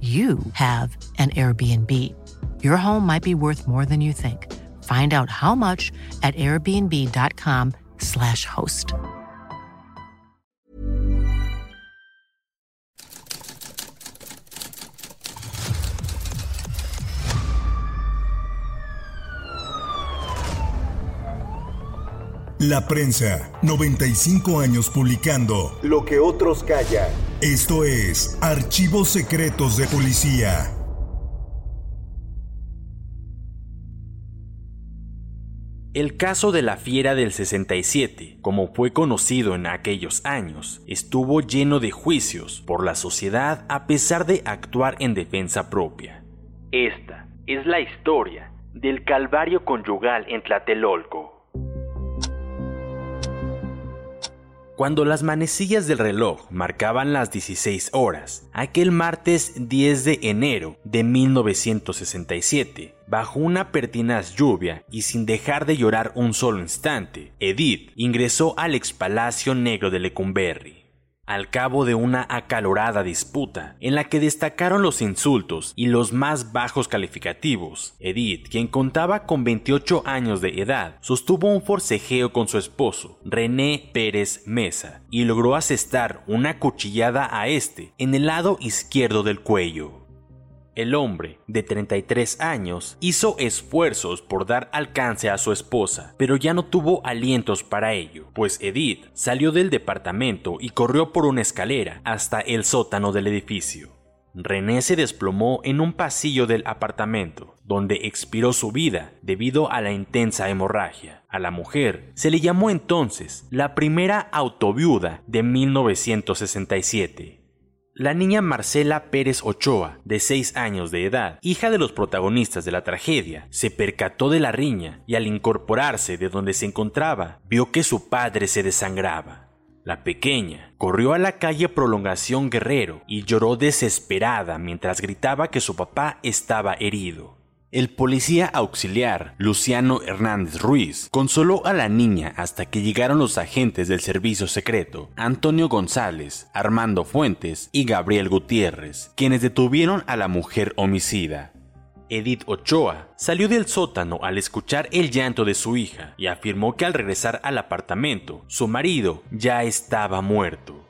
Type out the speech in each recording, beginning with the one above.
you have an Airbnb. Your home might be worth more than you think. Find out how much at airbnb.com/slash host. La prensa, 95 años publicando Lo que otros callan. Esto es Archivos Secretos de Policía. El caso de la fiera del 67, como fue conocido en aquellos años, estuvo lleno de juicios por la sociedad a pesar de actuar en defensa propia. Esta es la historia del calvario conyugal en Tlatelolco. Cuando las manecillas del reloj marcaban las 16 horas, aquel martes 10 de enero de 1967, bajo una pertinaz lluvia y sin dejar de llorar un solo instante, Edith ingresó al expalacio negro de Lecumberri. Al cabo de una acalorada disputa, en la que destacaron los insultos y los más bajos calificativos, Edith, quien contaba con 28 años de edad, sostuvo un forcejeo con su esposo, René Pérez Mesa, y logró asestar una cuchillada a este en el lado izquierdo del cuello. El hombre, de 33 años, hizo esfuerzos por dar alcance a su esposa, pero ya no tuvo alientos para ello, pues Edith salió del departamento y corrió por una escalera hasta el sótano del edificio. René se desplomó en un pasillo del apartamento, donde expiró su vida debido a la intensa hemorragia. A la mujer se le llamó entonces la primera autoviuda de 1967. La niña Marcela Pérez Ochoa, de 6 años de edad, hija de los protagonistas de la tragedia, se percató de la riña y al incorporarse de donde se encontraba, vio que su padre se desangraba. La pequeña corrió a la calle Prolongación Guerrero y lloró desesperada mientras gritaba que su papá estaba herido. El policía auxiliar, Luciano Hernández Ruiz, consoló a la niña hasta que llegaron los agentes del servicio secreto, Antonio González, Armando Fuentes y Gabriel Gutiérrez, quienes detuvieron a la mujer homicida. Edith Ochoa salió del sótano al escuchar el llanto de su hija y afirmó que al regresar al apartamento, su marido ya estaba muerto.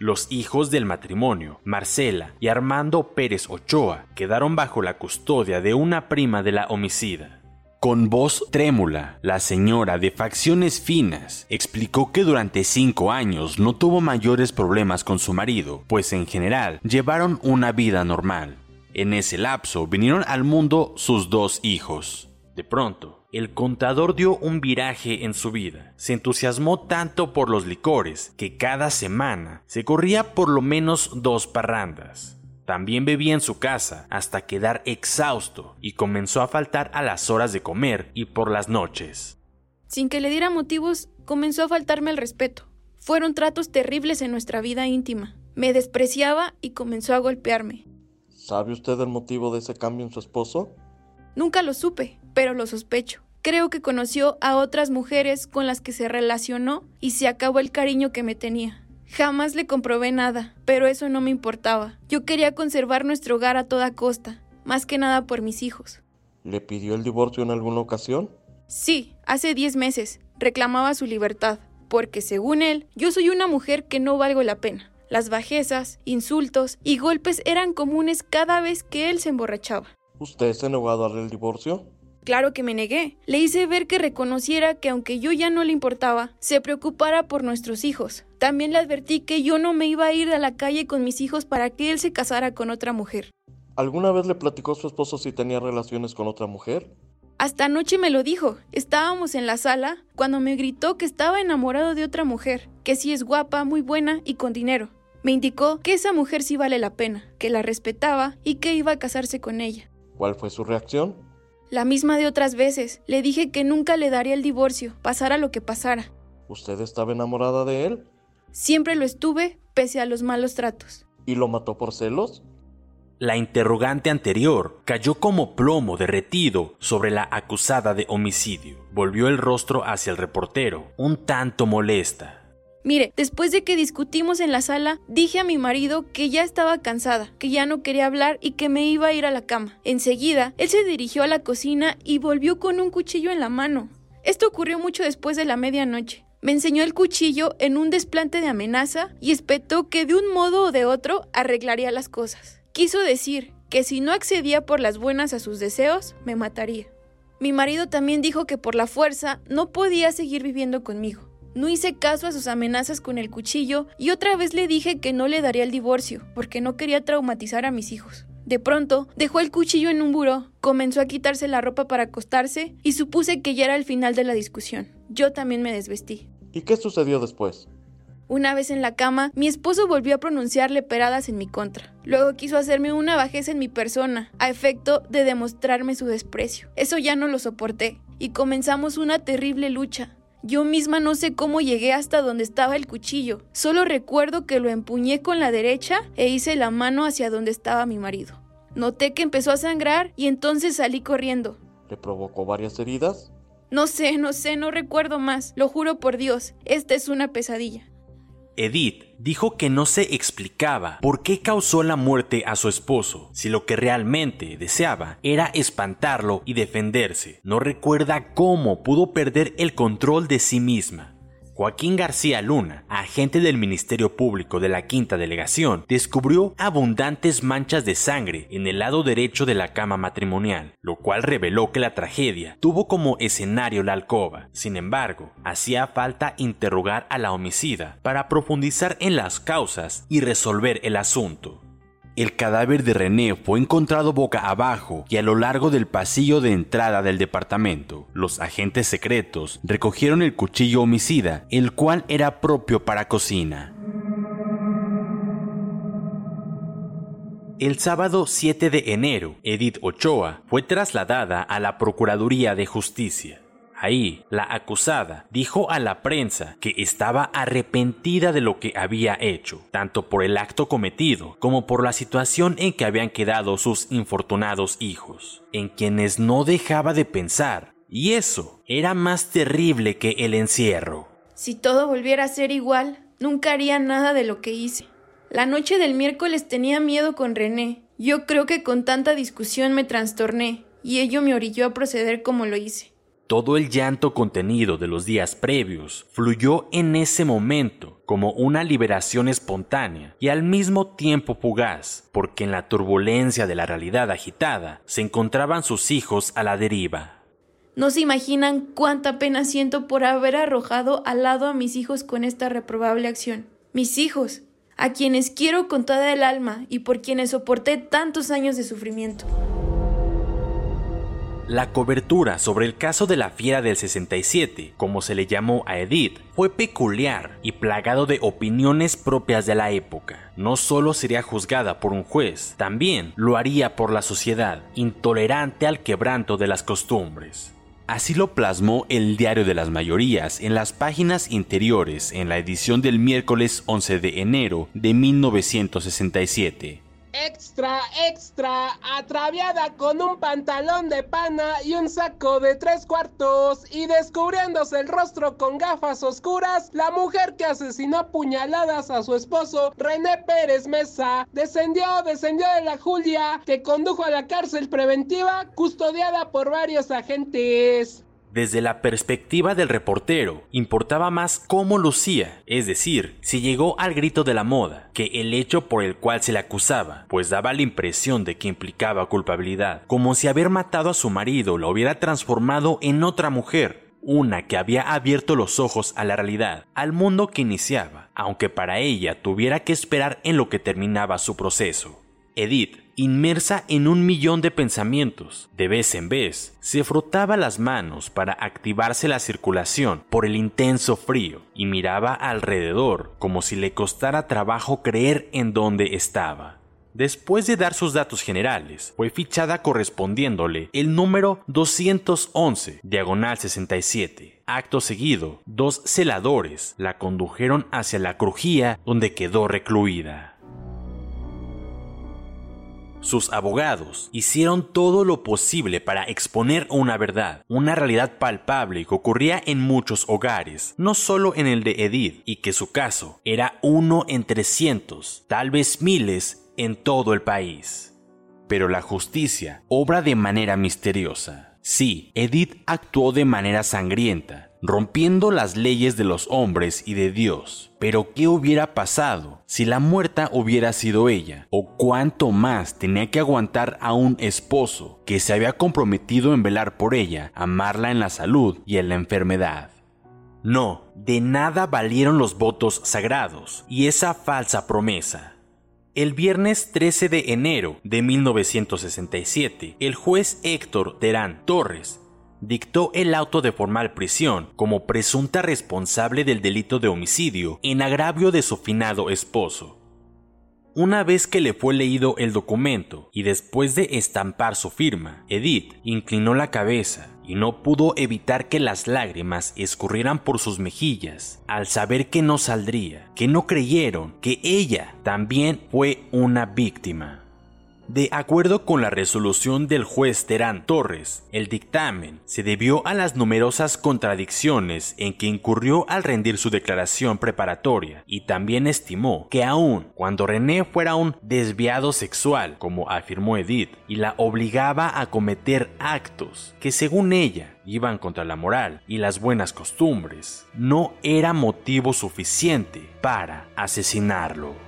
Los hijos del matrimonio, Marcela y Armando Pérez Ochoa, quedaron bajo la custodia de una prima de la homicida. Con voz trémula, la señora de facciones finas explicó que durante cinco años no tuvo mayores problemas con su marido, pues en general llevaron una vida normal. En ese lapso vinieron al mundo sus dos hijos. De pronto, el contador dio un viraje en su vida. Se entusiasmó tanto por los licores que cada semana se corría por lo menos dos parrandas. También bebía en su casa hasta quedar exhausto y comenzó a faltar a las horas de comer y por las noches. Sin que le diera motivos, comenzó a faltarme el respeto. Fueron tratos terribles en nuestra vida íntima. Me despreciaba y comenzó a golpearme. ¿Sabe usted el motivo de ese cambio en su esposo? Nunca lo supe, pero lo sospecho. Creo que conoció a otras mujeres con las que se relacionó y se acabó el cariño que me tenía. Jamás le comprobé nada, pero eso no me importaba. Yo quería conservar nuestro hogar a toda costa, más que nada por mis hijos. ¿Le pidió el divorcio en alguna ocasión? Sí, hace 10 meses. Reclamaba su libertad, porque según él, yo soy una mujer que no valgo la pena. Las bajezas, insultos y golpes eran comunes cada vez que él se emborrachaba. ¿Usted se negó a darle el divorcio? Claro que me negué. Le hice ver que reconociera que aunque yo ya no le importaba, se preocupara por nuestros hijos. También le advertí que yo no me iba a ir a la calle con mis hijos para que él se casara con otra mujer. ¿Alguna vez le platicó a su esposo si tenía relaciones con otra mujer? Hasta anoche me lo dijo. Estábamos en la sala cuando me gritó que estaba enamorado de otra mujer, que sí es guapa, muy buena y con dinero. Me indicó que esa mujer sí vale la pena, que la respetaba y que iba a casarse con ella. ¿Cuál fue su reacción? La misma de otras veces. Le dije que nunca le daría el divorcio, pasara lo que pasara. ¿Usted estaba enamorada de él? Siempre lo estuve, pese a los malos tratos. ¿Y lo mató por celos? La interrogante anterior cayó como plomo derretido sobre la acusada de homicidio. Volvió el rostro hacia el reportero, un tanto molesta. Mire, después de que discutimos en la sala, dije a mi marido que ya estaba cansada, que ya no quería hablar y que me iba a ir a la cama. Enseguida, él se dirigió a la cocina y volvió con un cuchillo en la mano. Esto ocurrió mucho después de la medianoche. Me enseñó el cuchillo en un desplante de amenaza y espetó que de un modo o de otro arreglaría las cosas. Quiso decir que si no accedía por las buenas a sus deseos, me mataría. Mi marido también dijo que por la fuerza no podía seguir viviendo conmigo. No hice caso a sus amenazas con el cuchillo y otra vez le dije que no le daría el divorcio, porque no quería traumatizar a mis hijos. De pronto, dejó el cuchillo en un buró, comenzó a quitarse la ropa para acostarse y supuse que ya era el final de la discusión. Yo también me desvestí. ¿Y qué sucedió después? Una vez en la cama, mi esposo volvió a pronunciarle peradas en mi contra. Luego quiso hacerme una bajeza en mi persona, a efecto de demostrarme su desprecio. Eso ya no lo soporté, y comenzamos una terrible lucha. Yo misma no sé cómo llegué hasta donde estaba el cuchillo. Solo recuerdo que lo empuñé con la derecha e hice la mano hacia donde estaba mi marido. Noté que empezó a sangrar y entonces salí corriendo. ¿Le provocó varias heridas? No sé, no sé, no recuerdo más. Lo juro por Dios, esta es una pesadilla. Edith dijo que no se explicaba por qué causó la muerte a su esposo, si lo que realmente deseaba era espantarlo y defenderse. No recuerda cómo pudo perder el control de sí misma. Joaquín García Luna, agente del Ministerio Público de la Quinta Delegación, descubrió abundantes manchas de sangre en el lado derecho de la cama matrimonial, lo cual reveló que la tragedia tuvo como escenario la alcoba. Sin embargo, hacía falta interrogar a la homicida para profundizar en las causas y resolver el asunto. El cadáver de René fue encontrado boca abajo y a lo largo del pasillo de entrada del departamento. Los agentes secretos recogieron el cuchillo homicida, el cual era propio para cocina. El sábado 7 de enero, Edith Ochoa fue trasladada a la Procuraduría de Justicia. Ahí, la acusada dijo a la prensa que estaba arrepentida de lo que había hecho, tanto por el acto cometido como por la situación en que habían quedado sus infortunados hijos, en quienes no dejaba de pensar, y eso era más terrible que el encierro. Si todo volviera a ser igual, nunca haría nada de lo que hice. La noche del miércoles tenía miedo con René. Yo creo que con tanta discusión me trastorné, y ello me orilló a proceder como lo hice. Todo el llanto contenido de los días previos fluyó en ese momento como una liberación espontánea y al mismo tiempo fugaz, porque en la turbulencia de la realidad agitada se encontraban sus hijos a la deriva. No se imaginan cuánta pena siento por haber arrojado al lado a mis hijos con esta reprobable acción. Mis hijos, a quienes quiero con toda el alma y por quienes soporté tantos años de sufrimiento. La cobertura sobre el caso de la fiera del 67, como se le llamó a Edith, fue peculiar y plagado de opiniones propias de la época. No solo sería juzgada por un juez, también lo haría por la sociedad, intolerante al quebranto de las costumbres. Así lo plasmó el Diario de las Mayorías en las páginas interiores en la edición del miércoles 11 de enero de 1967. Extra, extra, atraviada con un pantalón de pana y un saco de tres cuartos y descubriéndose el rostro con gafas oscuras, la mujer que asesinó a puñaladas a su esposo, René Pérez Mesa, descendió, descendió de la Julia, que condujo a la cárcel preventiva, custodiada por varios agentes. Desde la perspectiva del reportero, importaba más cómo lucía, es decir, si llegó al grito de la moda, que el hecho por el cual se le acusaba, pues daba la impresión de que implicaba culpabilidad, como si haber matado a su marido lo hubiera transformado en otra mujer, una que había abierto los ojos a la realidad, al mundo que iniciaba, aunque para ella tuviera que esperar en lo que terminaba su proceso. Edith, inmersa en un millón de pensamientos, de vez en vez, se frotaba las manos para activarse la circulación por el intenso frío y miraba alrededor como si le costara trabajo creer en dónde estaba. Después de dar sus datos generales, fue fichada correspondiéndole el número 211, diagonal 67. Acto seguido, dos celadores la condujeron hacia la crujía donde quedó recluida. Sus abogados hicieron todo lo posible para exponer una verdad, una realidad palpable que ocurría en muchos hogares, no solo en el de Edith, y que su caso era uno entre cientos, tal vez miles, en todo el país. Pero la justicia obra de manera misteriosa. Sí, Edith actuó de manera sangrienta, rompiendo las leyes de los hombres y de Dios. Pero ¿qué hubiera pasado si la muerta hubiera sido ella? ¿O cuánto más tenía que aguantar a un esposo que se había comprometido en velar por ella, amarla en la salud y en la enfermedad? No, de nada valieron los votos sagrados y esa falsa promesa. El viernes 13 de enero de 1967, el juez Héctor Terán Torres dictó el auto de formal prisión como presunta responsable del delito de homicidio en agravio de su finado esposo. Una vez que le fue leído el documento y después de estampar su firma, Edith inclinó la cabeza y no pudo evitar que las lágrimas escurrieran por sus mejillas al saber que no saldría, que no creyeron que ella también fue una víctima. De acuerdo con la resolución del juez Terán Torres, el dictamen se debió a las numerosas contradicciones en que incurrió al rendir su declaración preparatoria y también estimó que aun cuando René fuera un desviado sexual, como afirmó Edith, y la obligaba a cometer actos que según ella iban contra la moral y las buenas costumbres, no era motivo suficiente para asesinarlo.